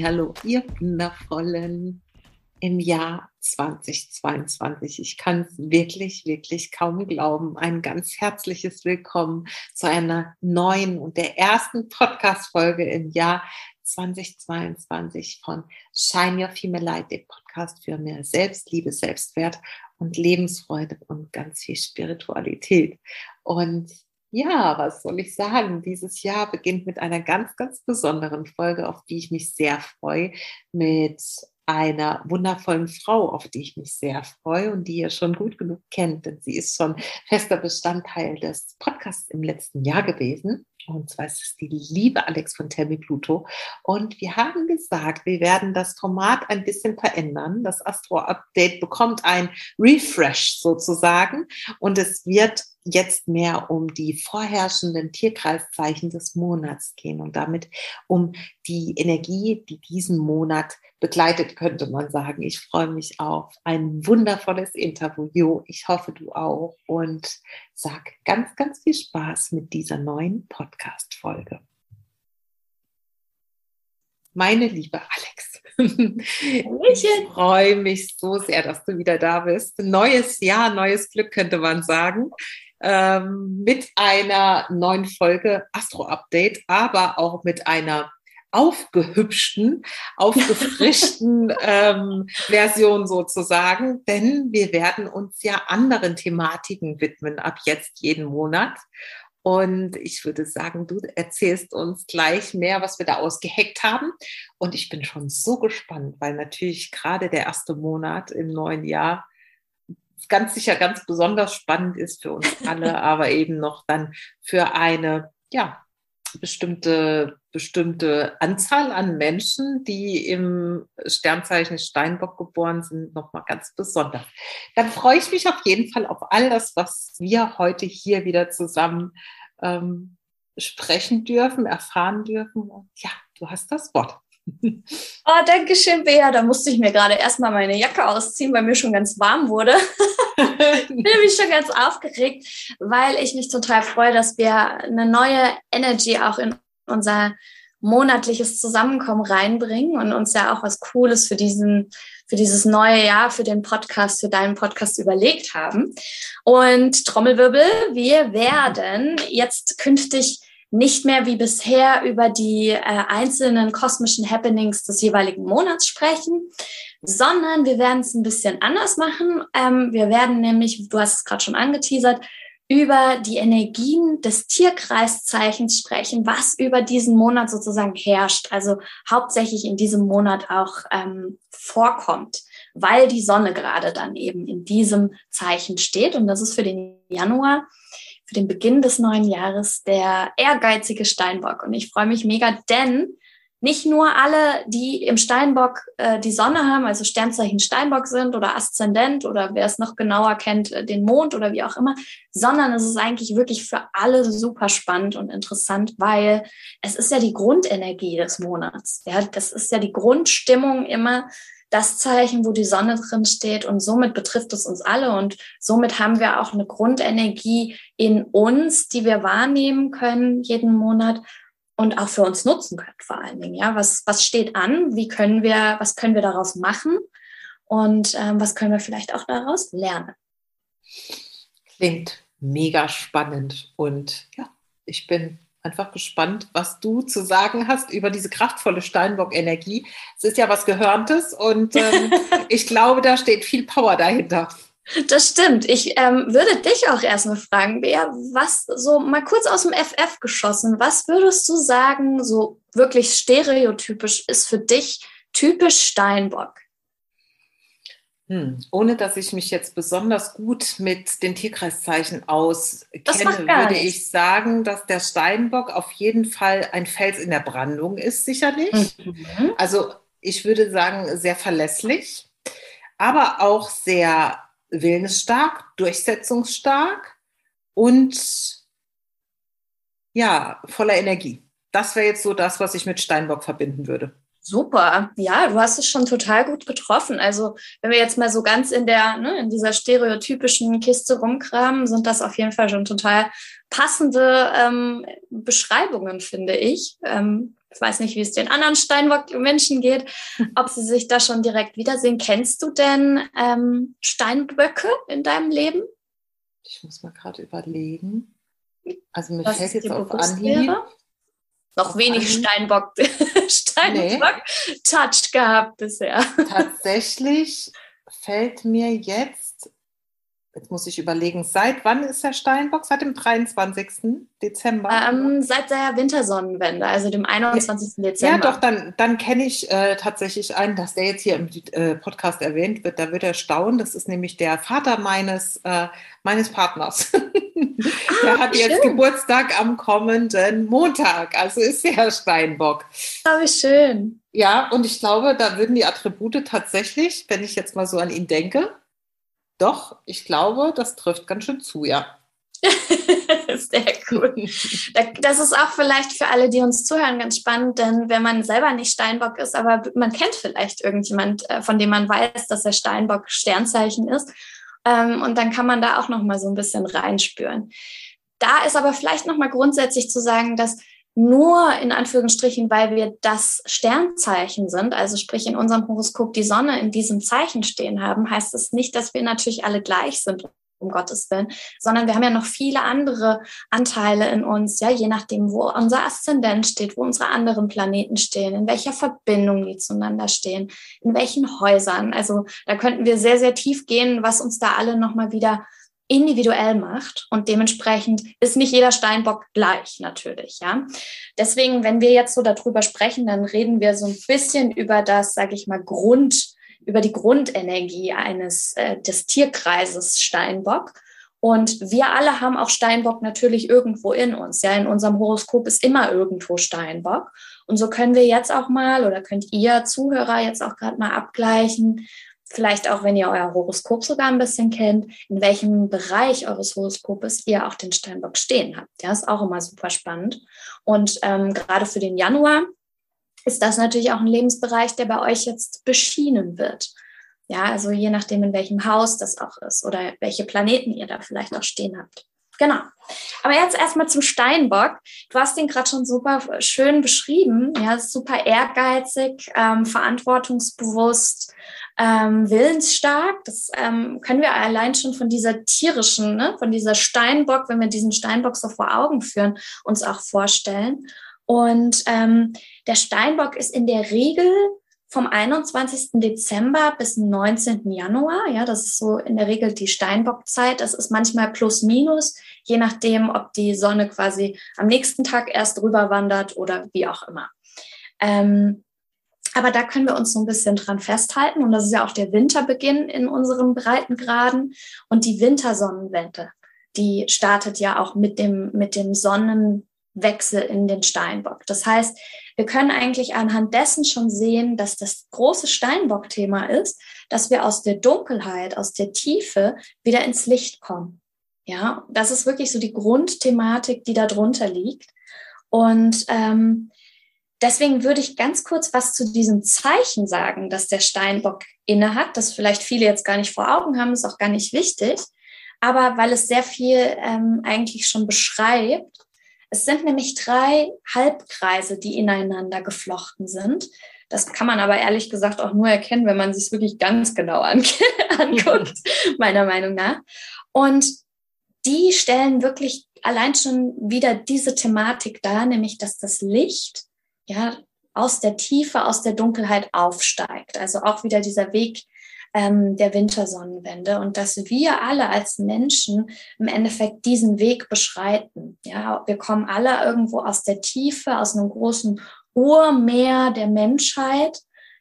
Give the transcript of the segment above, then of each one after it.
Hallo, ihr Wundervollen im Jahr 2022. Ich kann es wirklich, wirklich kaum glauben. Ein ganz herzliches Willkommen zu einer neuen und der ersten Podcast-Folge im Jahr 2022 von Shine Your Female Light, dem Podcast für mehr Selbstliebe, Selbstwert und Lebensfreude und ganz viel Spiritualität. Und ja, was soll ich sagen? Dieses Jahr beginnt mit einer ganz, ganz besonderen Folge, auf die ich mich sehr freue, mit einer wundervollen Frau, auf die ich mich sehr freue und die ihr schon gut genug kennt, denn sie ist schon fester Bestandteil des Podcasts im letzten Jahr gewesen. Und zwar ist es die liebe Alex von Tell Pluto. Und wir haben gesagt, wir werden das Format ein bisschen verändern. Das Astro-Update bekommt ein Refresh sozusagen. Und es wird jetzt mehr um die vorherrschenden Tierkreiszeichen des Monats gehen und damit um die Energie, die diesen Monat begleitet, könnte man sagen. Ich freue mich auf ein wundervolles Interview. Ich hoffe, du auch. Und sag ganz, ganz viel Spaß mit dieser neuen Podcast-Folge. Meine liebe Alex, ich freue mich so sehr, dass du wieder da bist. Neues Jahr, neues Glück könnte man sagen ähm, mit einer neuen Folge Astro Update, aber auch mit einer aufgehübschten, aufgefrischten ähm, Version sozusagen, denn wir werden uns ja anderen Thematiken widmen ab jetzt jeden Monat. Und ich würde sagen, du erzählst uns gleich mehr, was wir da ausgeheckt haben. Und ich bin schon so gespannt, weil natürlich gerade der erste Monat im neuen Jahr ganz sicher ganz besonders spannend ist für uns alle, aber eben noch dann für eine, ja, bestimmte, bestimmte Anzahl an Menschen, die im Sternzeichen Steinbock geboren sind, nochmal ganz besonders. Dann freue ich mich auf jeden Fall auf all das, was wir heute hier wieder zusammen ähm, sprechen dürfen, erfahren dürfen. Und ja, du hast das Wort. Oh, danke schön, Bea. Da musste ich mir gerade erstmal meine Jacke ausziehen, weil mir schon ganz warm wurde. ich bin nämlich schon ganz aufgeregt, weil ich mich total freue, dass wir eine neue Energy auch in unser monatliches Zusammenkommen reinbringen und uns ja auch was Cooles für diesen, für dieses neue Jahr, für den Podcast, für deinen Podcast überlegt haben. Und Trommelwirbel, wir werden jetzt künftig nicht mehr wie bisher über die äh, einzelnen kosmischen Happenings des jeweiligen Monats sprechen, sondern wir werden es ein bisschen anders machen. Ähm, wir werden nämlich, du hast es gerade schon angeteasert, über die Energien des Tierkreiszeichens sprechen, was über diesen Monat sozusagen herrscht, also hauptsächlich in diesem Monat auch ähm, vorkommt, weil die Sonne gerade dann eben in diesem Zeichen steht. Und das ist für den Januar für den Beginn des neuen Jahres der ehrgeizige Steinbock. Und ich freue mich mega, denn nicht nur alle, die im Steinbock äh, die Sonne haben, also Sternzeichen Steinbock sind oder Aszendent oder wer es noch genauer kennt, äh, den Mond oder wie auch immer, sondern es ist eigentlich wirklich für alle super spannend und interessant, weil es ist ja die Grundenergie des Monats. Ja, das ist ja die Grundstimmung immer das Zeichen, wo die Sonne drin steht und somit betrifft es uns alle und somit haben wir auch eine Grundenergie in uns, die wir wahrnehmen können jeden Monat und auch für uns nutzen können vor allen Dingen. Ja, was, was steht an? Wie können wir, was können wir daraus machen? Und ähm, was können wir vielleicht auch daraus lernen? Klingt mega spannend und ja, ich bin einfach gespannt, was du zu sagen hast über diese kraftvolle Steinbock-Energie. Es ist ja was Gehörntes und ähm, ich glaube, da steht viel Power dahinter. Das stimmt. Ich ähm, würde dich auch erstmal fragen, Bea, was so mal kurz aus dem FF geschossen, was würdest du sagen, so wirklich stereotypisch ist für dich typisch Steinbock? Hm. Ohne dass ich mich jetzt besonders gut mit den Tierkreiszeichen auskenne, würde ich sagen, dass der Steinbock auf jeden Fall ein Fels in der Brandung ist, sicherlich. Mhm. Also ich würde sagen, sehr verlässlich, aber auch sehr willensstark, durchsetzungsstark und ja, voller Energie. Das wäre jetzt so das, was ich mit Steinbock verbinden würde. Super. Ja, du hast es schon total gut getroffen. Also, wenn wir jetzt mal so ganz in der, ne, in dieser stereotypischen Kiste rumkramen, sind das auf jeden Fall schon total passende ähm, Beschreibungen, finde ich. Ähm, ich weiß nicht, wie es den anderen Steinbock-Menschen geht, ob sie sich da schon direkt wiedersehen. Kennst du denn ähm, Steinböcke in deinem Leben? Ich muss mal gerade überlegen. Also mir Was fällt jetzt auf Anhieb. Noch wenig Anhieb. Steinbock, Steinbock-Touch nee. gehabt bisher. Tatsächlich fällt mir jetzt Jetzt muss ich überlegen, seit wann ist der Steinbock? Seit dem 23. Dezember? Ähm, seit der Wintersonnenwende, also dem 21. Ja, Dezember. Ja, doch, dann, dann kenne ich äh, tatsächlich einen, dass der jetzt hier im äh, Podcast erwähnt wird. Da wird er staunen. Das ist nämlich der Vater meines, äh, meines Partners. Ah, der hat jetzt schön. Geburtstag am kommenden Montag. Also ist der Steinbock. Oh, wie schön. Ja, und ich glaube, da würden die Attribute tatsächlich, wenn ich jetzt mal so an ihn denke, doch, ich glaube, das trifft ganz schön zu, ja. Sehr cool. Das ist auch vielleicht für alle, die uns zuhören, ganz spannend, denn wenn man selber nicht Steinbock ist, aber man kennt vielleicht irgendjemand, äh, von dem man weiß, dass er Steinbock Sternzeichen ist, ähm, und dann kann man da auch noch mal so ein bisschen reinspüren. Da ist aber vielleicht noch mal grundsätzlich zu sagen, dass nur in Anführungsstrichen, weil wir das Sternzeichen sind, also sprich in unserem Horoskop die Sonne in diesem Zeichen stehen haben, heißt es das nicht, dass wir natürlich alle gleich sind, um Gottes Willen, sondern wir haben ja noch viele andere Anteile in uns, ja, je nachdem, wo unser Aszendent steht, wo unsere anderen Planeten stehen, in welcher Verbindung die zueinander stehen, in welchen Häusern. Also da könnten wir sehr, sehr tief gehen, was uns da alle nochmal wieder individuell macht und dementsprechend ist nicht jeder Steinbock gleich natürlich, ja. Deswegen, wenn wir jetzt so darüber sprechen, dann reden wir so ein bisschen über das, sage ich mal, Grund, über die Grundenergie eines äh, des Tierkreises Steinbock. Und wir alle haben auch Steinbock natürlich irgendwo in uns. Ja, in unserem Horoskop ist immer irgendwo Steinbock. Und so können wir jetzt auch mal oder könnt ihr Zuhörer jetzt auch gerade mal abgleichen, vielleicht auch, wenn ihr euer Horoskop sogar ein bisschen kennt, in welchem Bereich eures Horoskopes ihr auch den Steinbock stehen habt. Ja, ist auch immer super spannend. Und ähm, gerade für den Januar ist das natürlich auch ein Lebensbereich, der bei euch jetzt beschienen wird. Ja, also je nachdem, in welchem Haus das auch ist oder welche Planeten ihr da vielleicht auch stehen habt. Genau. Aber jetzt erstmal zum Steinbock. Du hast den gerade schon super schön beschrieben. Ja, super ehrgeizig, ähm, verantwortungsbewusst, ähm, willensstark. Das ähm, können wir allein schon von dieser tierischen, ne, von dieser Steinbock, wenn wir diesen Steinbock so vor Augen führen, uns auch vorstellen. Und ähm, der Steinbock ist in der Regel vom 21. Dezember bis 19. Januar. Ja, das ist so in der Regel die Steinbockzeit. Das ist manchmal plus minus, je nachdem, ob die Sonne quasi am nächsten Tag erst rüber wandert oder wie auch immer. Ähm, aber da können wir uns so ein bisschen dran festhalten. Und das ist ja auch der Winterbeginn in unseren Breitengraden und die Wintersonnenwende. Die startet ja auch mit dem, mit dem Sonnenwechsel in den Steinbock. Das heißt, wir können eigentlich anhand dessen schon sehen, dass das große Steinbock-Thema ist, dass wir aus der Dunkelheit, aus der Tiefe wieder ins Licht kommen. Ja, das ist wirklich so die Grundthematik, die da drunter liegt. Und ähm, Deswegen würde ich ganz kurz was zu diesem Zeichen sagen, dass der Steinbock inne hat, das vielleicht viele jetzt gar nicht vor Augen haben, ist auch gar nicht wichtig. Aber weil es sehr viel ähm, eigentlich schon beschreibt, es sind nämlich drei Halbkreise, die ineinander geflochten sind. Das kann man aber ehrlich gesagt auch nur erkennen, wenn man sich es wirklich ganz genau an anguckt, meiner Meinung nach. Und die stellen wirklich allein schon wieder diese Thematik dar, nämlich dass das Licht ja, aus der Tiefe, aus der Dunkelheit aufsteigt. Also auch wieder dieser Weg ähm, der Wintersonnenwende und dass wir alle als Menschen im Endeffekt diesen Weg beschreiten. Ja, wir kommen alle irgendwo aus der Tiefe, aus einem großen Urmeer der Menschheit.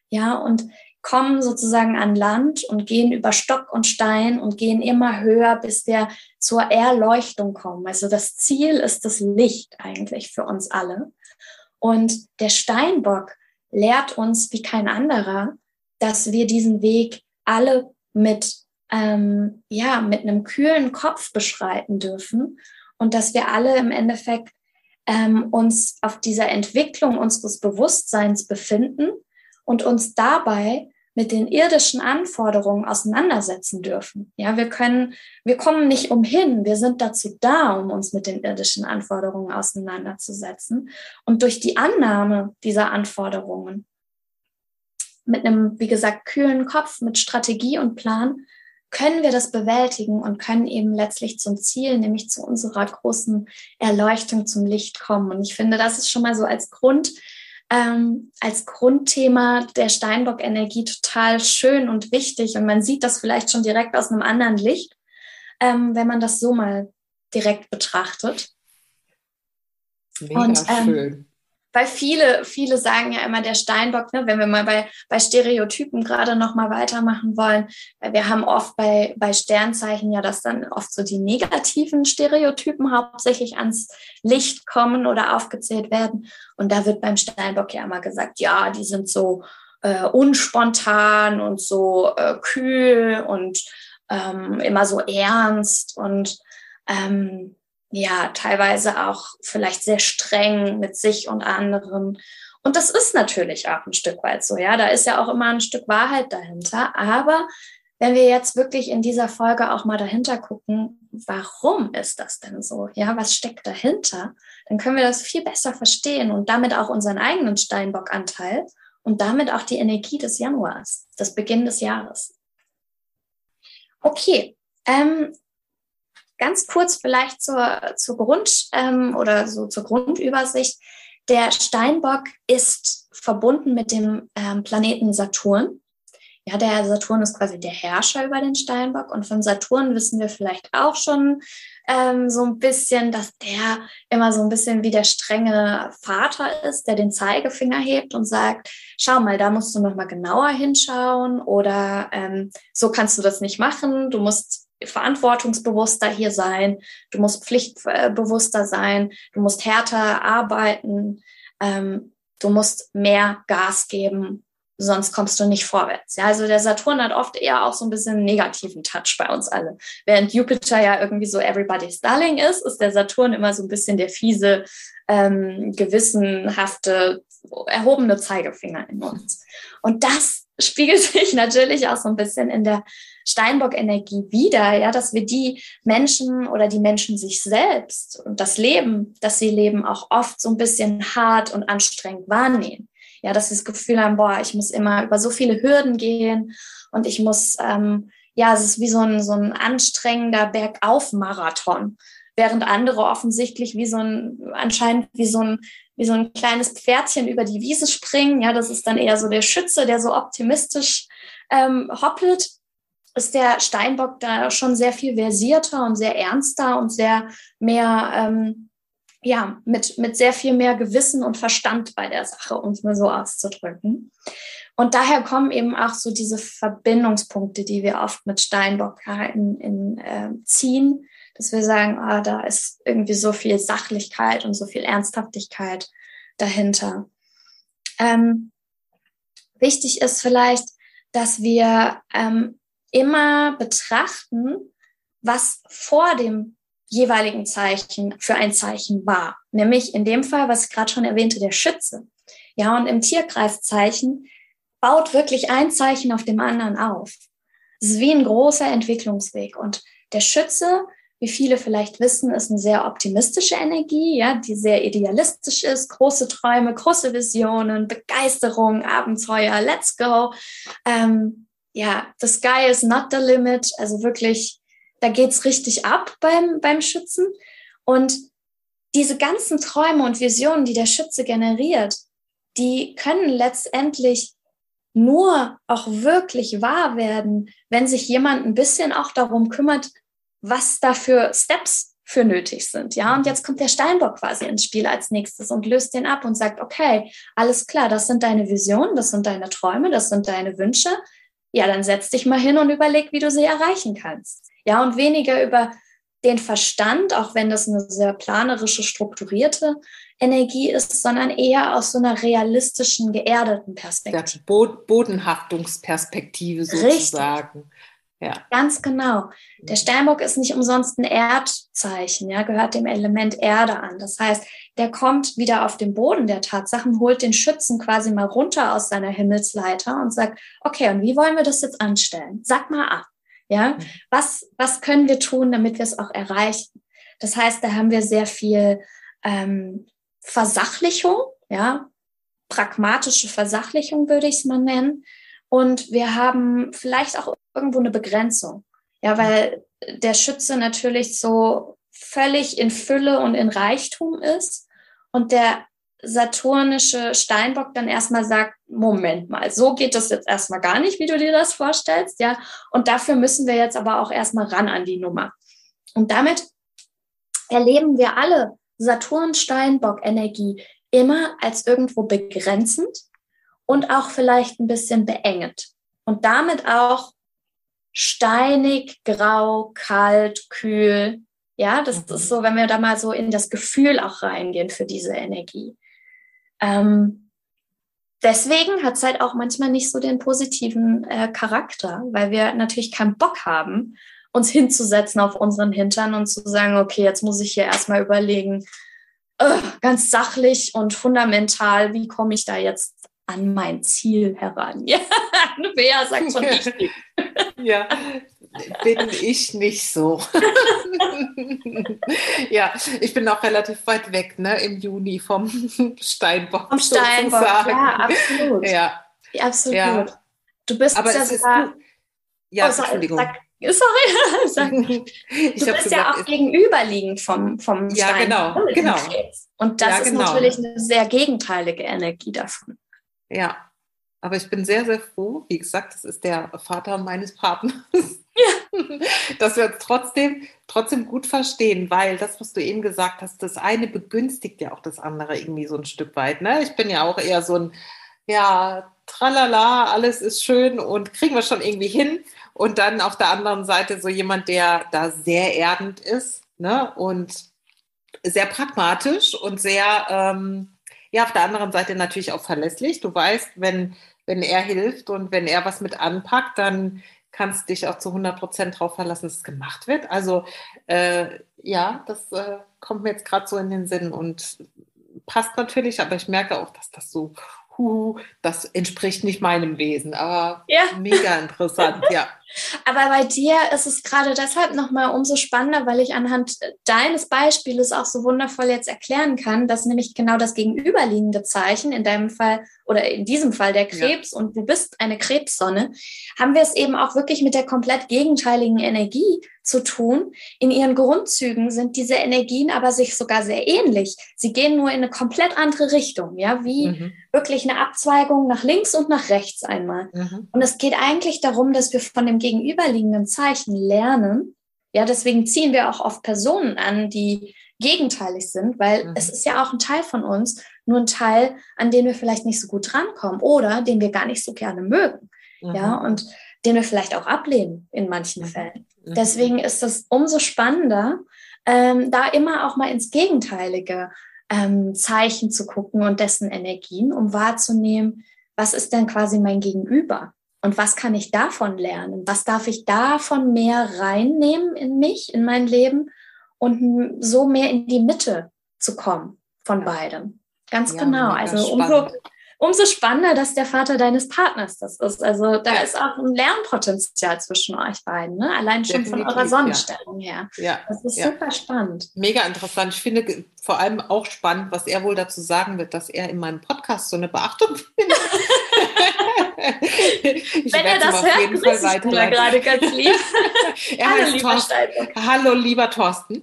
Ja, und kommen sozusagen an Land und gehen über Stock und Stein und gehen immer höher, bis wir zur Erleuchtung kommen. Also das Ziel ist das Licht eigentlich für uns alle. Und der Steinbock lehrt uns wie kein anderer, dass wir diesen Weg alle mit, ähm, ja, mit einem kühlen Kopf beschreiten dürfen und dass wir alle im Endeffekt ähm, uns auf dieser Entwicklung unseres Bewusstseins befinden, und uns dabei mit den irdischen Anforderungen auseinandersetzen dürfen. Ja, wir können, wir kommen nicht umhin. Wir sind dazu da, um uns mit den irdischen Anforderungen auseinanderzusetzen. Und durch die Annahme dieser Anforderungen mit einem, wie gesagt, kühlen Kopf, mit Strategie und Plan, können wir das bewältigen und können eben letztlich zum Ziel, nämlich zu unserer großen Erleuchtung zum Licht kommen. Und ich finde, das ist schon mal so als Grund, ähm, als Grundthema der Steinbock-Energie total schön und wichtig. Und man sieht das vielleicht schon direkt aus einem anderen Licht, ähm, wenn man das so mal direkt betrachtet. Mega und, ähm, schön weil viele, viele sagen ja immer der Steinbock, ne, wenn wir mal bei, bei Stereotypen gerade noch mal weitermachen wollen, weil wir haben oft bei, bei Sternzeichen ja, dass dann oft so die negativen Stereotypen hauptsächlich ans Licht kommen oder aufgezählt werden. Und da wird beim Steinbock ja immer gesagt, ja, die sind so äh, unspontan und so äh, kühl und ähm, immer so ernst und ähm, ja, teilweise auch vielleicht sehr streng mit sich und anderen. Und das ist natürlich auch ein Stück weit so, ja. Da ist ja auch immer ein Stück Wahrheit dahinter. Aber wenn wir jetzt wirklich in dieser Folge auch mal dahinter gucken, warum ist das denn so? Ja, was steckt dahinter? Dann können wir das viel besser verstehen und damit auch unseren eigenen Steinbock-Anteil und damit auch die Energie des Januars, des Beginn des Jahres. Okay, ähm, ganz kurz vielleicht zur, zur Grund ähm, oder so zur Grundübersicht. Der Steinbock ist verbunden mit dem ähm, Planeten Saturn. Ja, der Saturn ist quasi der Herrscher über den Steinbock und von Saturn wissen wir vielleicht auch schon ähm, so ein bisschen, dass der immer so ein bisschen wie der strenge Vater ist, der den Zeigefinger hebt und sagt, schau mal, da musst du noch mal genauer hinschauen oder ähm, so kannst du das nicht machen, du musst verantwortungsbewusster hier sein, du musst pflichtbewusster sein, du musst härter arbeiten, ähm, du musst mehr Gas geben, sonst kommst du nicht vorwärts. Ja, also der Saturn hat oft eher auch so ein bisschen negativen Touch bei uns alle. Während Jupiter ja irgendwie so everybody's darling ist, ist der Saturn immer so ein bisschen der fiese, ähm, gewissenhafte, erhobene Zeigefinger in uns. Und das spiegelt sich natürlich auch so ein bisschen in der Steinbock-Energie wieder, ja, dass wir die Menschen oder die Menschen sich selbst und das Leben, das sie leben, auch oft so ein bisschen hart und anstrengend wahrnehmen. Ja, dass sie das Gefühl haben, boah, ich muss immer über so viele Hürden gehen und ich muss, ähm, ja, es ist wie so ein, so ein anstrengender Bergauf-Marathon, während andere offensichtlich wie so ein, anscheinend wie so ein, wie so ein kleines Pferdchen über die Wiese springen. Ja, das ist dann eher so der Schütze, der so optimistisch ähm, hoppelt ist der Steinbock da schon sehr viel versierter und sehr ernster und sehr mehr, ähm, ja, mit, mit sehr viel mehr Gewissen und Verstand bei der Sache, um es mal so auszudrücken. Und daher kommen eben auch so diese Verbindungspunkte, die wir oft mit Steinbock in, in, äh, ziehen, dass wir sagen, ah, da ist irgendwie so viel Sachlichkeit und so viel Ernsthaftigkeit dahinter. Ähm, wichtig ist vielleicht, dass wir ähm, immer betrachten, was vor dem jeweiligen Zeichen für ein Zeichen war. Nämlich in dem Fall, was ich gerade schon erwähnte, der Schütze. Ja, und im Tierkreiszeichen baut wirklich ein Zeichen auf dem anderen auf. Es ist wie ein großer Entwicklungsweg. Und der Schütze, wie viele vielleicht wissen, ist eine sehr optimistische Energie, ja, die sehr idealistisch ist, große Träume, große Visionen, Begeisterung, Abenteuer, let's go. Ähm, ja, the sky is not the limit. Also wirklich, da geht's richtig ab beim, beim Schützen. Und diese ganzen Träume und Visionen, die der Schütze generiert, die können letztendlich nur auch wirklich wahr werden, wenn sich jemand ein bisschen auch darum kümmert, was da für Steps für nötig sind. Ja, und jetzt kommt der Steinbock quasi ins Spiel als nächstes und löst den ab und sagt, okay, alles klar, das sind deine Visionen, das sind deine Träume, das sind deine Wünsche ja, dann setz dich mal hin und überleg, wie du sie erreichen kannst. Ja, und weniger über den Verstand, auch wenn das eine sehr planerische, strukturierte Energie ist, sondern eher aus so einer realistischen, geerdeten Perspektive. Bodenhaftungsperspektive sozusagen. Richtig. Ja. Ganz genau. Der Steinbock ist nicht umsonst ein Erdzeichen, ja, gehört dem Element Erde an. Das heißt, der kommt wieder auf den Boden der Tatsachen, holt den Schützen quasi mal runter aus seiner Himmelsleiter und sagt, okay, und wie wollen wir das jetzt anstellen? Sag mal ab. Ja, mhm. was, was können wir tun, damit wir es auch erreichen? Das heißt, da haben wir sehr viel ähm, Versachlichung, ja, pragmatische Versachlichung würde ich es mal nennen. Und wir haben vielleicht auch irgendwo eine Begrenzung. Ja, weil der Schütze natürlich so völlig in Fülle und in Reichtum ist und der saturnische Steinbock dann erstmal sagt, Moment mal, so geht das jetzt erstmal gar nicht, wie du dir das vorstellst, ja. Und dafür müssen wir jetzt aber auch erstmal ran an die Nummer. Und damit erleben wir alle Saturn-Steinbock-Energie immer als irgendwo begrenzend und auch vielleicht ein bisschen beengend. Und damit auch steinig, grau, kalt, kühl. Ja, das mhm. ist so, wenn wir da mal so in das Gefühl auch reingehen für diese Energie. Ähm, deswegen hat es halt auch manchmal nicht so den positiven äh, Charakter, weil wir natürlich keinen Bock haben, uns hinzusetzen auf unseren Hintern und zu sagen, okay, jetzt muss ich hier erstmal überlegen, ganz sachlich und fundamental, wie komme ich da jetzt an mein Ziel heran? Ja, Bea sagt schon richtig. ja, bin ich nicht so. ja, ich bin auch relativ weit weg, ne, im Juni vom Steinbock. Vom Steinbock, sozusagen. ja, absolut. Ja, absolut. Ja. Du bist Aber ja sogar, ja, oh, Entschuldigung. Sag, sorry, sag, du bist gesagt, ja auch gegenüberliegend vom, vom ja, Stein. Genau, genau. Und das ja, ist genau. natürlich eine sehr gegenteilige Energie davon. Ja, aber ich bin sehr, sehr froh. Wie gesagt, das ist der Vater meines Partners. Dass wir uns trotzdem, trotzdem gut verstehen, weil das, was du eben gesagt hast, das eine begünstigt ja auch das andere irgendwie so ein Stück weit. Ne? Ich bin ja auch eher so ein, ja, tralala, alles ist schön und kriegen wir schon irgendwie hin. Und dann auf der anderen Seite so jemand, der da sehr erdend ist ne? und sehr pragmatisch und sehr, ähm, ja, auf der anderen Seite natürlich auch verlässlich. Du weißt, wenn wenn er hilft und wenn er was mit anpackt, dann kannst du dich auch zu 100 Prozent darauf verlassen, dass es gemacht wird. Also äh, ja, das äh, kommt mir jetzt gerade so in den Sinn und passt natürlich, aber ich merke auch, dass das so huh, das entspricht nicht meinem Wesen, aber ja. mega interessant, ja. Aber bei dir ist es gerade deshalb nochmal umso spannender, weil ich anhand deines Beispieles auch so wundervoll jetzt erklären kann, dass nämlich genau das gegenüberliegende Zeichen, in deinem Fall oder in diesem Fall der Krebs ja. und du bist eine Krebssonne, haben wir es eben auch wirklich mit der komplett gegenteiligen Energie zu tun. In ihren Grundzügen sind diese Energien aber sich sogar sehr ähnlich. Sie gehen nur in eine komplett andere Richtung, ja, wie mhm. wirklich eine Abzweigung nach links und nach rechts einmal. Mhm. Und es geht eigentlich darum, dass wir von dem gegenüberliegenden Zeichen lernen. Ja, deswegen ziehen wir auch oft Personen an, die gegenteilig sind, weil mhm. es ist ja auch ein Teil von uns, nur ein Teil, an den wir vielleicht nicht so gut drankommen oder den wir gar nicht so gerne mögen. Mhm. Ja, und den wir vielleicht auch ablehnen in manchen mhm. Fällen. Mhm. Deswegen ist es umso spannender, ähm, da immer auch mal ins gegenteilige ähm, Zeichen zu gucken und dessen Energien, um wahrzunehmen, was ist denn quasi mein Gegenüber? Und was kann ich davon lernen? Was darf ich davon mehr reinnehmen in mich, in mein Leben und so mehr in die Mitte zu kommen von beidem? Ganz ja, genau. Also umso, umso spannender, dass der Vater deines Partners das ist. Also da ja. ist auch ein Lernpotenzial zwischen euch beiden, ne? allein schon Definitiv, von eurer Sonnenstellung ja. her. Ja. Das ist super spannend. Mega interessant. Ich finde vor allem auch spannend, was er wohl dazu sagen wird, dass er in meinem Podcast so eine Beachtung findet. Wenn er das hört, grüße ich ihn gerade ganz lieb. Hallo, lieber Hallo, lieber Thorsten.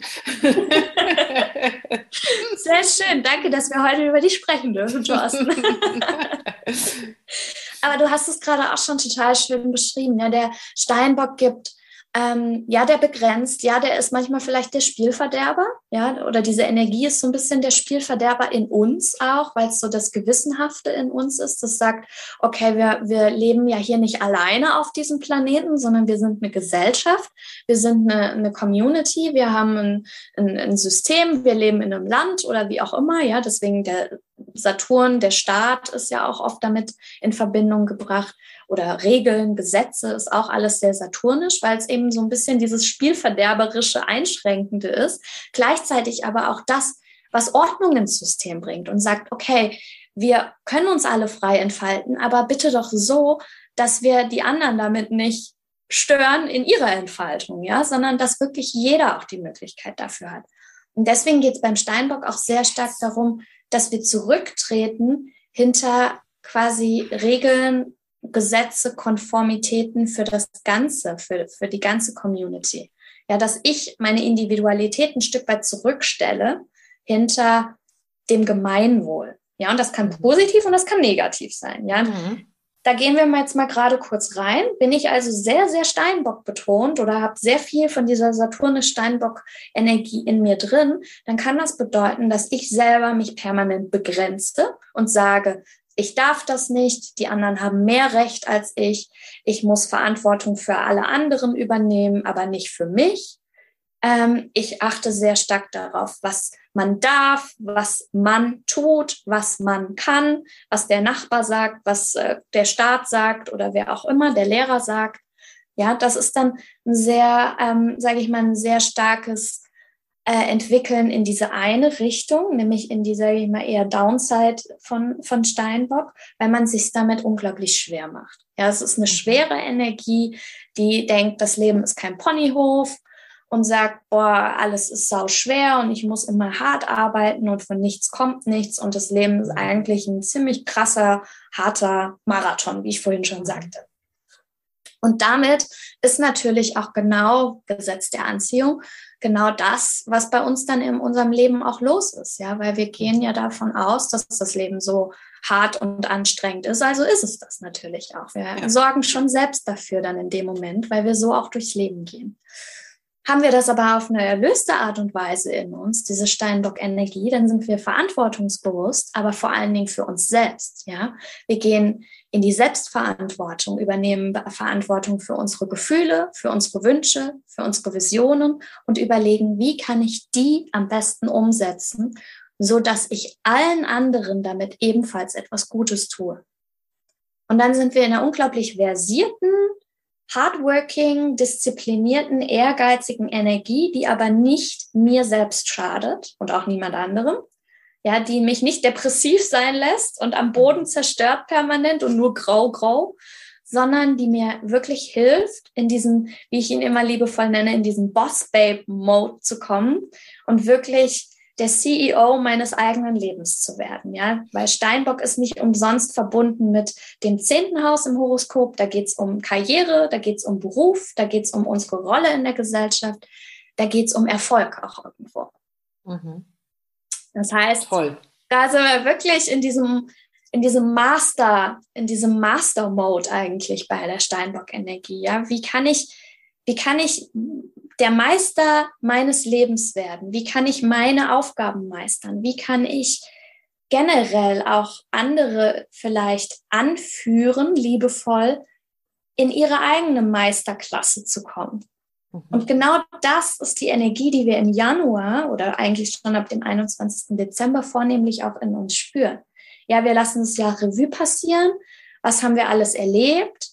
Sehr schön. Danke, dass wir heute über dich sprechen dürfen, Thorsten. Aber du hast es gerade auch schon total schön beschrieben. Ja, der Steinbock gibt ähm, ja, der begrenzt, ja, der ist manchmal vielleicht der Spielverderber, ja, oder diese Energie ist so ein bisschen der Spielverderber in uns auch, weil es so das Gewissenhafte in uns ist, das sagt, okay, wir, wir leben ja hier nicht alleine auf diesem Planeten, sondern wir sind eine Gesellschaft, wir sind eine, eine Community, wir haben ein, ein, ein System, wir leben in einem Land oder wie auch immer, ja, deswegen der Saturn, der Staat ist ja auch oft damit in Verbindung gebracht oder Regeln, Gesetze ist auch alles sehr saturnisch, weil es eben so ein bisschen dieses spielverderberische, einschränkende ist. Gleichzeitig aber auch das, was Ordnung ins System bringt und sagt, okay, wir können uns alle frei entfalten, aber bitte doch so, dass wir die anderen damit nicht stören in ihrer Entfaltung, ja, sondern dass wirklich jeder auch die Möglichkeit dafür hat. Und deswegen geht es beim Steinbock auch sehr stark darum, dass wir zurücktreten hinter quasi Regeln, Gesetze, Konformitäten für das Ganze, für, für die ganze Community. Ja, dass ich meine Individualität ein Stück weit zurückstelle hinter dem Gemeinwohl. Ja, und das kann mhm. positiv und das kann negativ sein. Ja, mhm. Da gehen wir jetzt mal gerade kurz rein. Bin ich also sehr, sehr Steinbock betont oder habe sehr viel von dieser Saturnisch-Steinbock-Energie in mir drin, dann kann das bedeuten, dass ich selber mich permanent begrenze und sage, ich darf das nicht, die anderen haben mehr Recht als ich, ich muss Verantwortung für alle anderen übernehmen, aber nicht für mich. Ähm, ich achte sehr stark darauf, was man darf, was man tut, was man kann, was der Nachbar sagt, was äh, der Staat sagt oder wer auch immer, der Lehrer sagt. Ja, das ist dann ein sehr, ähm, sage ich mal, ein sehr starkes äh, entwickeln in diese eine Richtung, nämlich in diese ich mal, eher Downside von, von Steinbock, weil man sich damit unglaublich schwer macht. Ja, es ist eine mhm. schwere Energie, die denkt, das Leben ist kein Ponyhof und sagt, boah, alles ist sau schwer und ich muss immer hart arbeiten und von nichts kommt nichts und das Leben ist mhm. eigentlich ein ziemlich krasser, harter Marathon, wie ich vorhin schon mhm. sagte. Und damit ist natürlich auch genau Gesetz der Anziehung genau das, was bei uns dann in unserem Leben auch los ist, ja, weil wir gehen ja davon aus, dass das Leben so hart und anstrengend ist. Also ist es das natürlich auch. Wir ja. sorgen schon selbst dafür dann in dem Moment, weil wir so auch durchs Leben gehen. Haben wir das aber auf eine erlöste Art und Weise in uns, diese Steinbock-Energie, dann sind wir verantwortungsbewusst, aber vor allen Dingen für uns selbst. Ja, wir gehen in die Selbstverantwortung, übernehmen Verantwortung für unsere Gefühle, für unsere Wünsche, für unsere Visionen und überlegen, wie kann ich die am besten umsetzen, so dass ich allen anderen damit ebenfalls etwas Gutes tue. Und dann sind wir in einer unglaublich versierten, hardworking, disziplinierten, ehrgeizigen Energie, die aber nicht mir selbst schadet und auch niemand anderem, ja, die mich nicht depressiv sein lässt und am Boden zerstört permanent und nur grau, grau, sondern die mir wirklich hilft, in diesen, wie ich ihn immer liebevoll nenne, in diesen Boss-Babe-Mode zu kommen und wirklich der CEO meines eigenen Lebens zu werden, ja, weil Steinbock ist nicht umsonst verbunden mit dem zehnten Haus im Horoskop. Da geht es um Karriere, da geht es um Beruf, da geht es um unsere Rolle in der Gesellschaft, da geht es um Erfolg auch irgendwo. Mhm. Das heißt, Toll. da sind wir wirklich in diesem, in diesem Master, in diesem Master-Mode eigentlich bei der Steinbock-Energie. Ja? Wie kann ich, wie kann ich der Meister meines Lebens werden? Wie kann ich meine Aufgaben meistern? Wie kann ich generell auch andere vielleicht anführen, liebevoll, in ihre eigene Meisterklasse zu kommen? Mhm. Und genau das ist die Energie, die wir im Januar oder eigentlich schon ab dem 21. Dezember vornehmlich auch in uns spüren. Ja, wir lassen das Jahr Revue passieren. Was haben wir alles erlebt?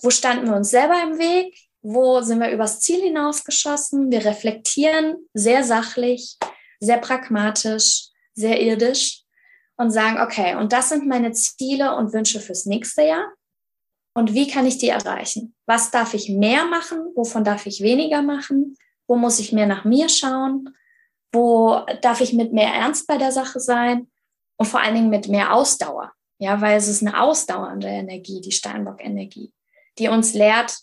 Wo standen wir uns selber im Weg? Wo sind wir übers Ziel hinausgeschossen? Wir reflektieren sehr sachlich, sehr pragmatisch, sehr irdisch und sagen, okay, und das sind meine Ziele und Wünsche fürs nächste Jahr und wie kann ich die erreichen? Was darf ich mehr machen? Wovon darf ich weniger machen? Wo muss ich mehr nach mir schauen? Wo darf ich mit mehr Ernst bei der Sache sein? Und vor allen Dingen mit mehr Ausdauer. Ja, weil es ist eine ausdauernde Energie, die Steinbock-Energie, die uns lehrt,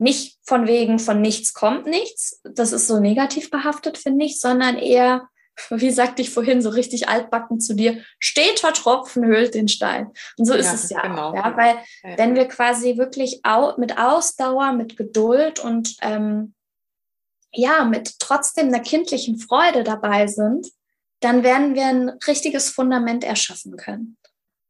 nicht von wegen von nichts kommt nichts. Das ist so negativ behaftet, finde ich, sondern eher wie sagte ich vorhin, so richtig altbacken zu dir, steter Tropfen höhlt den Stein. Und so ist ja, es ja genau. auch, ja, weil ja. wenn wir quasi wirklich au mit Ausdauer, mit Geduld und ähm, ja, mit trotzdem einer kindlichen Freude dabei sind, dann werden wir ein richtiges Fundament erschaffen können.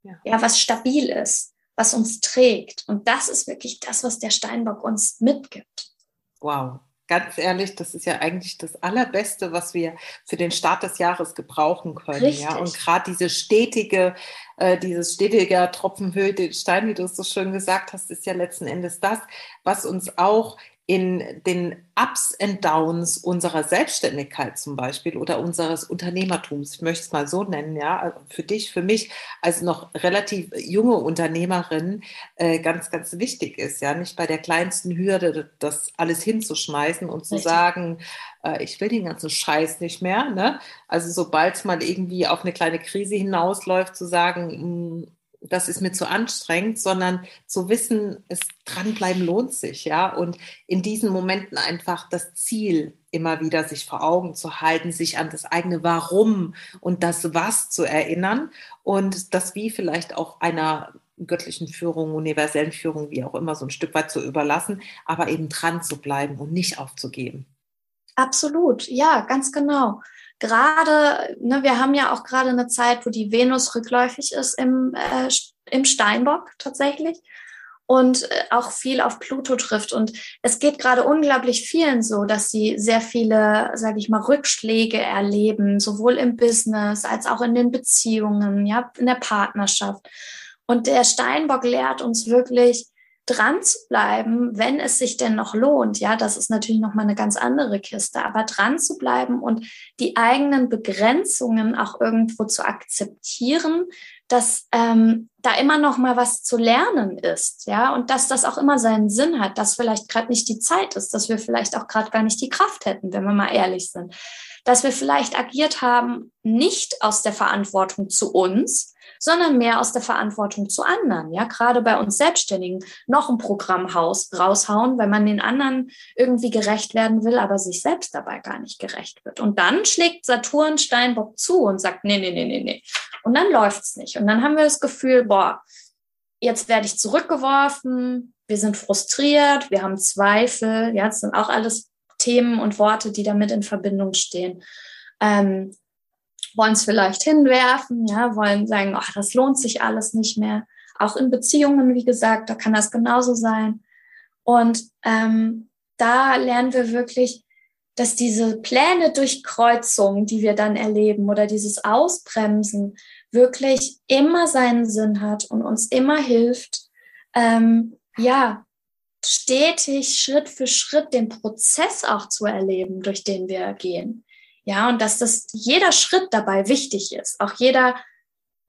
Ja, was stabil ist, was uns trägt. Und das ist wirklich das, was der Steinbock uns mitgibt. Wow, ganz ehrlich, das ist ja eigentlich das Allerbeste, was wir für den Start des Jahres gebrauchen können. Richtig. Ja? Und gerade diese stetige, äh, dieses stetige Tropfen höhlt den Stein, wie du es so schön gesagt hast, ist ja letzten Endes das, was uns auch in den Ups and Downs unserer Selbstständigkeit zum Beispiel oder unseres Unternehmertums, ich möchte es mal so nennen, ja, also für dich, für mich als noch relativ junge Unternehmerin äh, ganz, ganz wichtig ist, ja, nicht bei der kleinsten Hürde das alles hinzuschmeißen und zu Richtig. sagen, äh, ich will den ganzen Scheiß nicht mehr, ne? Also sobald es mal irgendwie auf eine kleine Krise hinausläuft, zu sagen, mh, hm, das ist mir zu anstrengend, sondern zu wissen, es dranbleiben lohnt sich, ja. Und in diesen Momenten einfach das Ziel immer wieder sich vor Augen zu halten, sich an das eigene Warum und das Was zu erinnern und das Wie vielleicht auch einer göttlichen Führung, universellen Führung, wie auch immer, so ein Stück weit zu überlassen, aber eben dran zu bleiben und nicht aufzugeben. Absolut, ja, ganz genau gerade, ne, wir haben ja auch gerade eine Zeit, wo die Venus rückläufig ist im, äh, im Steinbock tatsächlich und äh, auch viel auf Pluto trifft. Und es geht gerade unglaublich vielen so, dass sie sehr viele, sage ich mal, Rückschläge erleben, sowohl im Business als auch in den Beziehungen, ja, in der Partnerschaft. Und der Steinbock lehrt uns wirklich, dran zu bleiben, wenn es sich denn noch lohnt. Ja, das ist natürlich noch mal eine ganz andere Kiste, aber dran zu bleiben und die eigenen Begrenzungen auch irgendwo zu akzeptieren, dass ähm, da immer noch mal was zu lernen ist, ja, und dass das auch immer seinen Sinn hat, dass vielleicht gerade nicht die Zeit ist, dass wir vielleicht auch gerade gar nicht die Kraft hätten, wenn wir mal ehrlich sind, dass wir vielleicht agiert haben nicht aus der Verantwortung zu uns, sondern mehr aus der Verantwortung zu anderen. Ja, gerade bei uns Selbstständigen noch ein Programm raushauen, weil man den anderen irgendwie gerecht werden will, aber sich selbst dabei gar nicht gerecht wird. Und dann schlägt Saturn Steinbock zu und sagt, nee, nee, nee, nee, nee. Und dann läuft's nicht. Und dann haben wir das Gefühl, boah, jetzt werde ich zurückgeworfen, wir sind frustriert, wir haben Zweifel, ja, das sind auch alles Themen und Worte, die damit in Verbindung stehen. Ähm, wollen es vielleicht hinwerfen, ja, wollen sagen, ach, das lohnt sich alles nicht mehr. Auch in Beziehungen, wie gesagt, da kann das genauso sein. Und ähm, da lernen wir wirklich, dass diese Pläne Durchkreuzung, die wir dann erleben, oder dieses Ausbremsen wirklich immer seinen Sinn hat und uns immer hilft, ähm, ja, stetig Schritt für Schritt den Prozess auch zu erleben, durch den wir gehen. Ja, und dass das jeder Schritt dabei wichtig ist. Auch jeder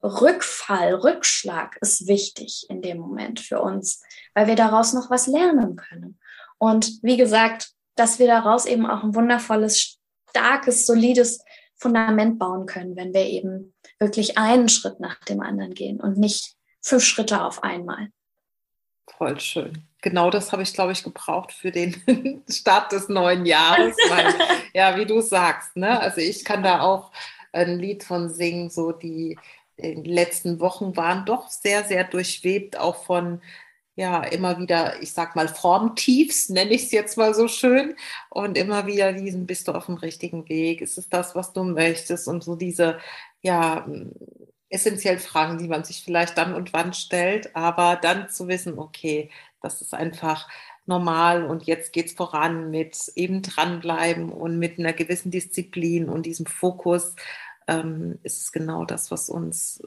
Rückfall, Rückschlag ist wichtig in dem Moment für uns, weil wir daraus noch was lernen können. Und wie gesagt, dass wir daraus eben auch ein wundervolles, starkes, solides Fundament bauen können, wenn wir eben wirklich einen Schritt nach dem anderen gehen und nicht fünf Schritte auf einmal. Voll schön genau das habe ich, glaube ich, gebraucht für den Start des neuen Jahres. Weil, ja, wie du sagst, ne? Also ich kann da auch ein Lied von singen, so die, die letzten Wochen waren doch sehr, sehr durchwebt, auch von ja, immer wieder, ich sag mal, Formtiefs, nenne ich es jetzt mal so schön. Und immer wieder diesen, bist du auf dem richtigen Weg? Ist es das, was du möchtest? Und so diese, ja, essentiell Fragen, die man sich vielleicht dann und wann stellt, aber dann zu wissen, okay, das ist einfach normal und jetzt geht es voran mit eben dranbleiben und mit einer gewissen Disziplin und diesem Fokus ähm, ist es genau das, was uns,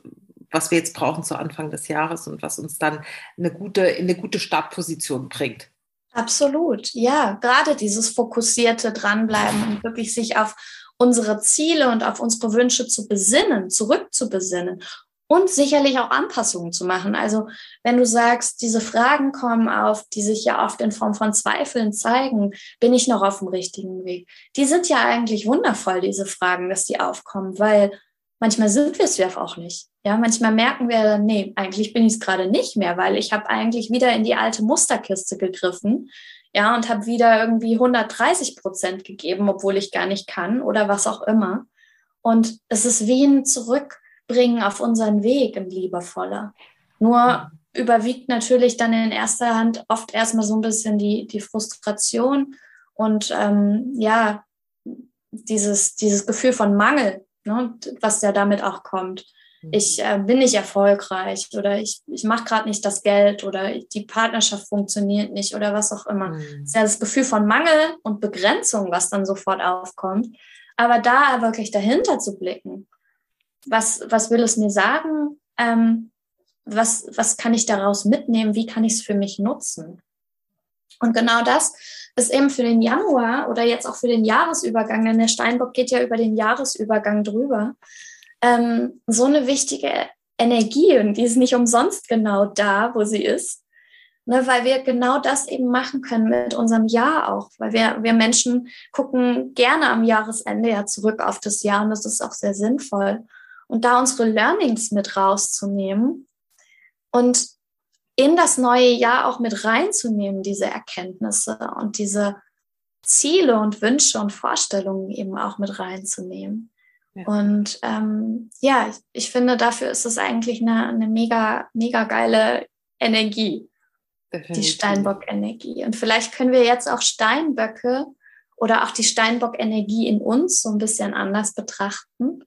was wir jetzt brauchen zu Anfang des Jahres und was uns dann eine gute, in eine gute Startposition bringt. Absolut, ja, gerade dieses fokussierte Dranbleiben und wirklich sich auf unsere Ziele und auf unsere Wünsche zu besinnen, zurückzubesinnen und sicherlich auch Anpassungen zu machen. Also wenn du sagst, diese Fragen kommen auf, die sich ja oft in Form von Zweifeln zeigen, bin ich noch auf dem richtigen Weg? Die sind ja eigentlich wundervoll, diese Fragen, dass die aufkommen, weil manchmal sind wir es ja auch nicht. Ja, manchmal merken wir, nee, eigentlich bin ich es gerade nicht mehr, weil ich habe eigentlich wieder in die alte Musterkiste gegriffen, ja, und habe wieder irgendwie 130 Prozent gegeben, obwohl ich gar nicht kann oder was auch immer. Und es ist wie ein Zurück bringen auf unseren Weg ein liebevoller. Nur überwiegt natürlich dann in erster Hand oft erstmal so ein bisschen die, die Frustration und ähm, ja, dieses, dieses Gefühl von Mangel, ne, was ja damit auch kommt. Mhm. Ich äh, bin nicht erfolgreich oder ich, ich mache gerade nicht das Geld oder die Partnerschaft funktioniert nicht oder was auch immer. Mhm. Das ist ja das Gefühl von Mangel und Begrenzung, was dann sofort aufkommt. Aber da wirklich dahinter zu blicken, was, was will es mir sagen? Ähm, was, was kann ich daraus mitnehmen? Wie kann ich es für mich nutzen? Und genau das ist eben für den Januar oder jetzt auch für den Jahresübergang, denn der Steinbock geht ja über den Jahresübergang drüber, ähm, so eine wichtige Energie und die ist nicht umsonst genau da, wo sie ist. Ne, weil wir genau das eben machen können mit unserem Jahr auch, weil wir, wir Menschen gucken gerne am Jahresende ja zurück auf das Jahr und das ist auch sehr sinnvoll. Und da unsere Learnings mit rauszunehmen und in das neue Jahr auch mit reinzunehmen, diese Erkenntnisse und diese Ziele und Wünsche und Vorstellungen eben auch mit reinzunehmen. Ja. Und ähm, ja, ich, ich, finde, dafür ist es eigentlich eine, eine mega, mega geile Energie, Definitiv. die Steinbock-Energie. Und vielleicht können wir jetzt auch Steinböcke oder auch die Steinbock-Energie in uns so ein bisschen anders betrachten.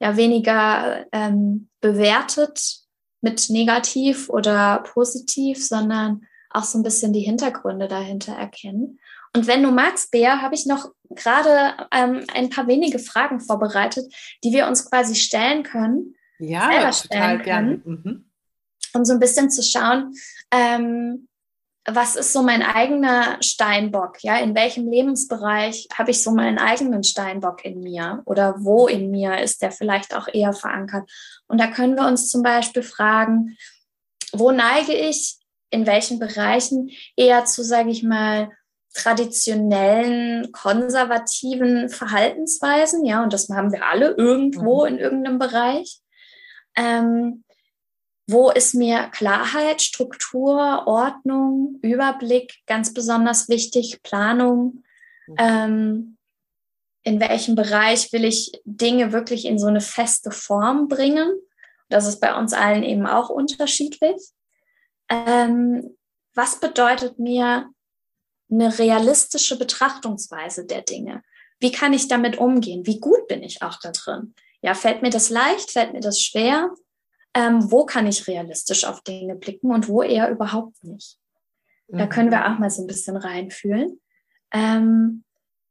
Ja, weniger ähm, bewertet mit negativ oder positiv, sondern auch so ein bisschen die Hintergründe dahinter erkennen. Und wenn du magst, Bea, habe ich noch gerade ähm, ein paar wenige Fragen vorbereitet, die wir uns quasi stellen können. Ja, selber stellen können, mhm. um so ein bisschen zu schauen, ähm, was ist so mein eigener Steinbock? Ja, in welchem Lebensbereich habe ich so meinen eigenen Steinbock in mir? Oder wo in mir ist der vielleicht auch eher verankert? Und da können wir uns zum Beispiel fragen, wo neige ich in welchen Bereichen eher zu, sage ich mal, traditionellen, konservativen Verhaltensweisen, ja, und das haben wir alle irgendwo mhm. in irgendeinem Bereich. Ähm, wo ist mir Klarheit, Struktur, Ordnung, Überblick ganz besonders wichtig, Planung? Mhm. Ähm, in welchem Bereich will ich Dinge wirklich in so eine feste Form bringen? Das ist bei uns allen eben auch unterschiedlich. Ähm, was bedeutet mir eine realistische Betrachtungsweise der Dinge? Wie kann ich damit umgehen? Wie gut bin ich auch da drin? Ja, fällt mir das leicht? Fällt mir das schwer? ähm, wo kann ich realistisch auf Dinge blicken und wo eher überhaupt nicht. Da mhm. können wir auch mal so ein bisschen reinfühlen. Ähm,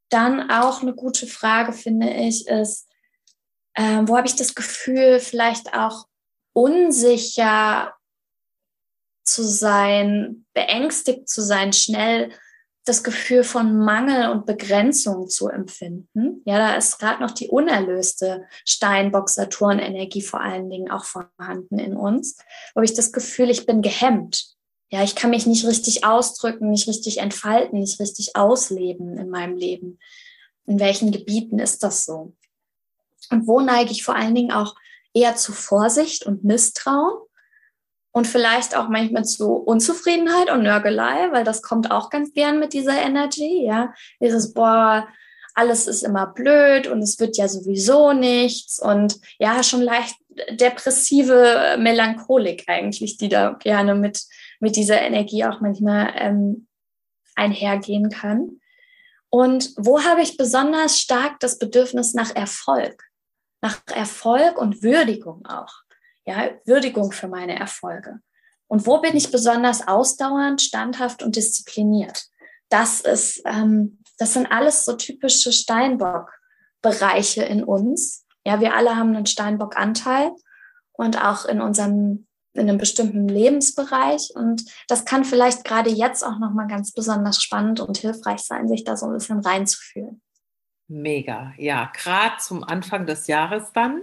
dann auch eine gute Frage, finde ich, ist, ähm, wo habe ich das Gefühl, vielleicht auch unsicher zu sein, beängstigt zu sein, schnell das Gefühl von Mangel und Begrenzung zu empfinden. Ja, da ist gerade noch die unerlöste Steinbock-Saturn-Energie vor allen Dingen auch vorhanden in uns, wo ich das Gefühl, ich bin gehemmt. Ja, ich kann mich nicht richtig ausdrücken, nicht richtig entfalten, nicht richtig ausleben in meinem Leben. In welchen Gebieten ist das so? Und wo neige ich vor allen Dingen auch eher zu Vorsicht und Misstrauen? Und vielleicht auch manchmal zu Unzufriedenheit und Nörgelei, weil das kommt auch ganz gern mit dieser Energy, ja. Dieses, boah, alles ist immer blöd und es wird ja sowieso nichts und ja, schon leicht depressive Melancholik eigentlich, die da gerne mit, mit dieser Energie auch manchmal ähm, einhergehen kann. Und wo habe ich besonders stark das Bedürfnis nach Erfolg? Nach Erfolg und Würdigung auch ja, Würdigung für meine Erfolge. Und wo bin ich besonders ausdauernd, standhaft und diszipliniert? Das ist, ähm, das sind alles so typische Steinbock-Bereiche in uns. Ja, wir alle haben einen Steinbock-Anteil und auch in unserem in einem bestimmten Lebensbereich und das kann vielleicht gerade jetzt auch noch mal ganz besonders spannend und hilfreich sein, sich da so ein bisschen reinzufühlen. Mega, ja, gerade zum Anfang des Jahres dann.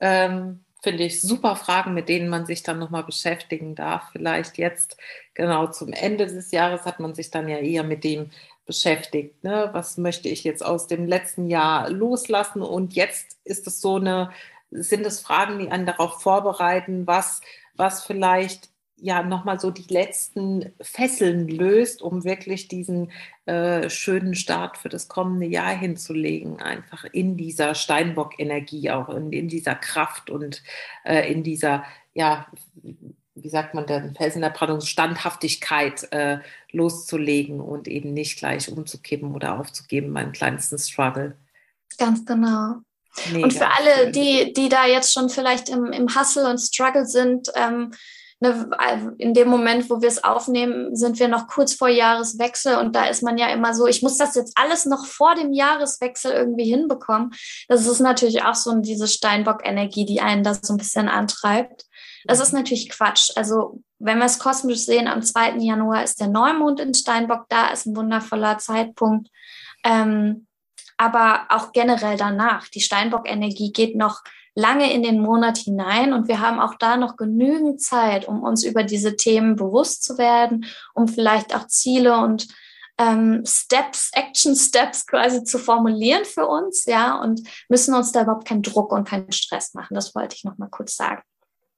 Ähm, finde ich, super Fragen, mit denen man sich dann nochmal beschäftigen darf. Vielleicht jetzt, genau zum Ende des Jahres, hat man sich dann ja eher mit dem beschäftigt. Ne? Was möchte ich jetzt aus dem letzten Jahr loslassen? Und jetzt ist es so eine, sind es Fragen, die einen darauf vorbereiten, was, was vielleicht ja nochmal so die letzten Fesseln löst, um wirklich diesen äh, schönen Start für das kommende Jahr hinzulegen, einfach in dieser Steinbock-Energie, auch in, in, dieser Kraft und äh, in dieser, ja, wie sagt man denn, Felsen der Brandung, Standhaftigkeit äh, loszulegen und eben nicht gleich umzukippen oder aufzugeben beim kleinsten Struggle. Ganz genau. Mega und für alle, die, die da jetzt schon vielleicht im, im Hustle und Struggle sind, ähm, ne, in dem Moment, wo wir es aufnehmen, sind wir noch kurz vor Jahreswechsel und da ist man ja immer so, ich muss das jetzt alles noch vor dem Jahreswechsel irgendwie hinbekommen. Das ist natürlich auch so diese Steinbock-Energie, die einen da so ein bisschen antreibt. Das ist natürlich Quatsch. Also wenn wir es kosmisch sehen, am 2. Januar ist der Neumond in Steinbock, da ist ein wundervoller Zeitpunkt. Ähm, aber auch generell danach. Die Steinbock-Energie geht noch lange in den Monat hinein und wir haben auch da noch genügend Zeit, um uns über diese Themen bewusst zu werden, um vielleicht auch Ziele und ähm, Steps, Action Steps quasi zu formulieren für uns, ja, und müssen uns da überhaupt keinen Druck und keinen Stress machen. Das wollte ich noch mal kurz sagen.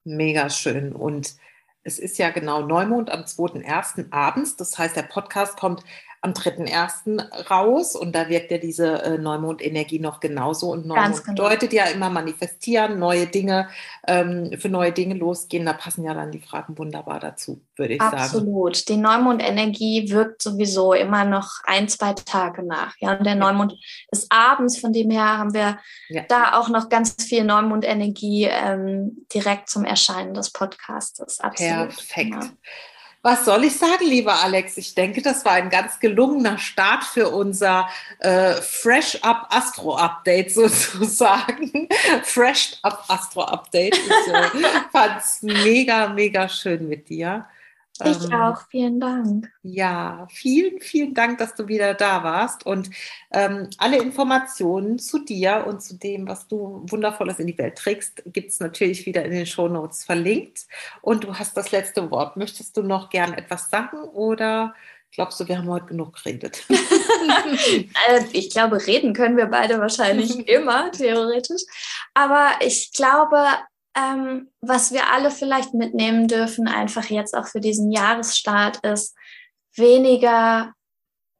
Mega schön. Und es ist ja genau Neumond am 2.1. abends. Das heißt, der Podcast kommt am 3.1. raus und da wirkt ja diese äh, Neumond-Energie noch genauso. Und Neumond genau. bedeutet ja immer manifestieren, neue Dinge, ähm, für neue Dinge losgehen. Da passen ja dann die Fragen wunderbar dazu, würde ich Absolut. sagen. Absolut. Die Neumond-Energie wirkt sowieso immer noch ein, zwei Tage nach. Ja, und der Neumond ist abends, von dem her haben wir ja. da auch noch ganz viel Neumond-Energie ähm, direkt zum Erscheinen des Podcasts. Absolut. Perfekt. Ja. Was soll ich sagen, lieber Alex? Ich denke, das war ein ganz gelungener Start für unser äh, Fresh Up Astro Update sozusagen. Fresh Up Astro Update. Ich äh, fand es mega, mega schön mit dir. Ich ähm, auch, vielen Dank. Ja, vielen, vielen Dank, dass du wieder da warst. Und ähm, alle Informationen zu dir und zu dem, was du Wundervolles in die Welt trägst, gibt es natürlich wieder in den Shownotes verlinkt. Und du hast das letzte Wort. Möchtest du noch gern etwas sagen oder glaubst du, wir haben heute genug geredet? Äh, ich glaube, reden können wir beide wahrscheinlich immer, theoretisch. Aber ich glaube, ähm, was wir alle vielleicht mitnehmen dürfen, einfach jetzt auch für diesen Jahresstart, ist weniger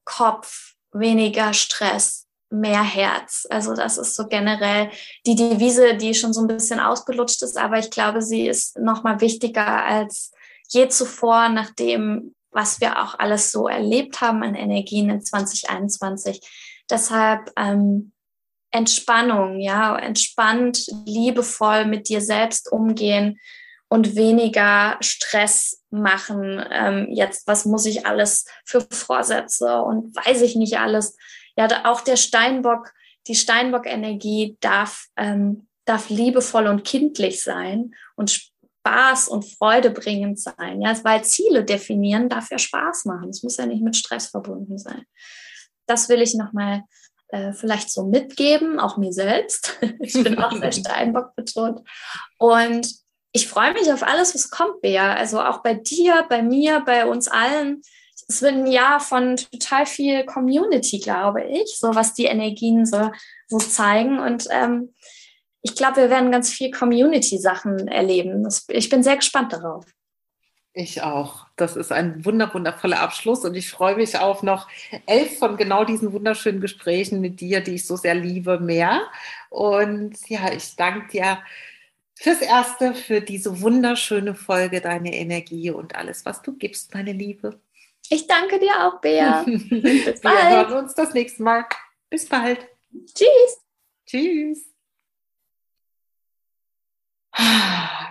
Kopf, weniger Stress, mehr Herz. Also das ist so generell die Devise, die schon so ein bisschen ausgelutscht ist, aber ich glaube, sie ist noch mal wichtiger als je zuvor, nachdem was wir auch alles so erlebt haben an Energien in 2021. Deshalb ähm, Entspannung, ja, entspannt, liebevoll mit dir selbst umgehen und weniger Stress machen. Ähm, jetzt, was muss ich alles für Vorsätze und weiß ich nicht alles. Ja, auch der Steinbock, die Steinbock-Energie darf, ähm, darf liebevoll und kindlich sein und Spaß und Freude bringend sein. Ja, weil Ziele definieren darf ja Spaß machen. Es muss ja nicht mit Stress verbunden sein. Das will ich nochmal äh, vielleicht so mitgeben, auch mir selbst. ich bin auch sehr Steinbock betont. Und ich freue mich auf alles, was kommt, Bea. Also auch bei dir, bei mir, bei uns allen. Es wird ein Jahr von total viel Community, glaube ich, so was die Energien so, so zeigen. Und ähm, ich glaube, wir werden ganz viel Community-Sachen erleben. Das, ich bin sehr gespannt darauf. Ich auch. Das ist ein wunder, wundervoller Abschluss und ich freue mich auf noch elf von genau diesen wunderschönen Gesprächen mit dir, die ich so sehr liebe, mehr. Und ja, ich danke dir fürs Erste, für diese wunderschöne Folge, deine Energie und alles, was du gibst, meine Liebe. Ich danke dir auch, Bea. Bis bald. Wir hören uns das nächste Mal. Bis bald. Tschüss. Tschüss.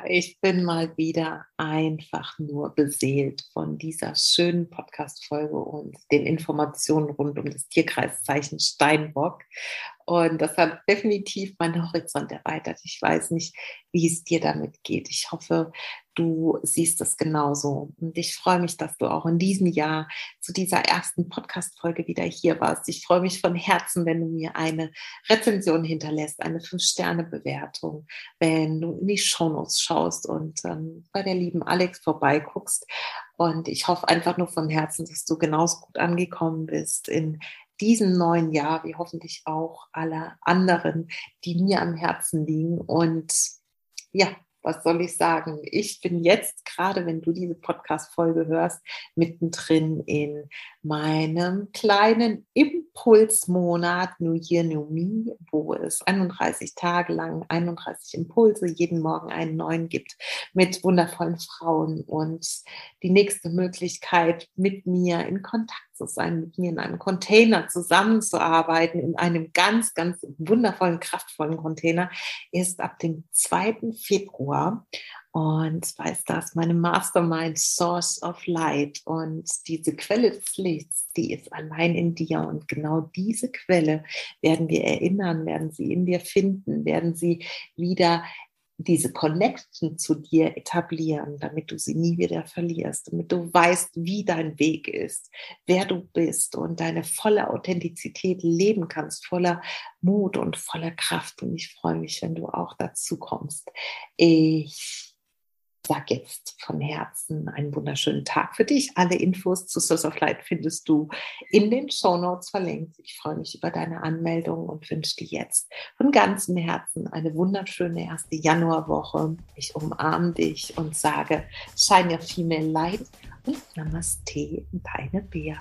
Ich bin mal wieder einfach nur beseelt von dieser schönen Podcast-Folge und den Informationen rund um das Tierkreiszeichen Steinbock. Und das hat definitiv meinen Horizont erweitert. Ich weiß nicht, wie es dir damit geht. Ich hoffe, du siehst es genauso. Und ich freue mich, dass du auch in diesem Jahr zu dieser ersten Podcast-Folge wieder hier warst. Ich freue mich von Herzen, wenn du mir eine Rezension hinterlässt, eine Fünf-Sterne-Bewertung, wenn du in die Shownotes schaust und ähm, bei der lieben Alex vorbeiguckst. Und ich hoffe einfach nur von Herzen, dass du genauso gut angekommen bist in diesem neuen Jahr, wie hoffentlich auch alle anderen, die mir am Herzen liegen. Und ja, was soll ich sagen? Ich bin jetzt gerade, wenn du diese Podcast-Folge hörst, mittendrin in meinem kleinen Impulsmonat New Year, New Me, wo es 31 Tage lang 31 Impulse jeden Morgen einen neuen gibt mit wundervollen Frauen und die nächste Möglichkeit, mit mir in Kontakt zu sein, mit mir in einem Container zusammenzuarbeiten, in einem ganz, ganz wundervollen, kraftvollen Container, ist ab dem 2. Februar. Und zwar ist das meine Mastermind Source of Light. Und diese Quelle des Lichts, die ist allein in dir. Und genau diese Quelle werden wir erinnern, werden sie in dir finden, werden sie wieder diese Connection zu dir etablieren, damit du sie nie wieder verlierst, damit du weißt, wie dein Weg ist, wer du bist und deine volle Authentizität leben kannst, voller Mut und voller Kraft. Und ich freue mich, wenn du auch dazu kommst. Ich sag jetzt von Herzen einen wunderschönen Tag für dich. Alle Infos zu Source of Light findest du in den Show Notes verlinkt. Ich freue mich über deine Anmeldung und wünsche dir jetzt von ganzem Herzen eine wunderschöne erste Januarwoche. Ich umarme dich und sage, shine your female light und Namaste, deine Bea.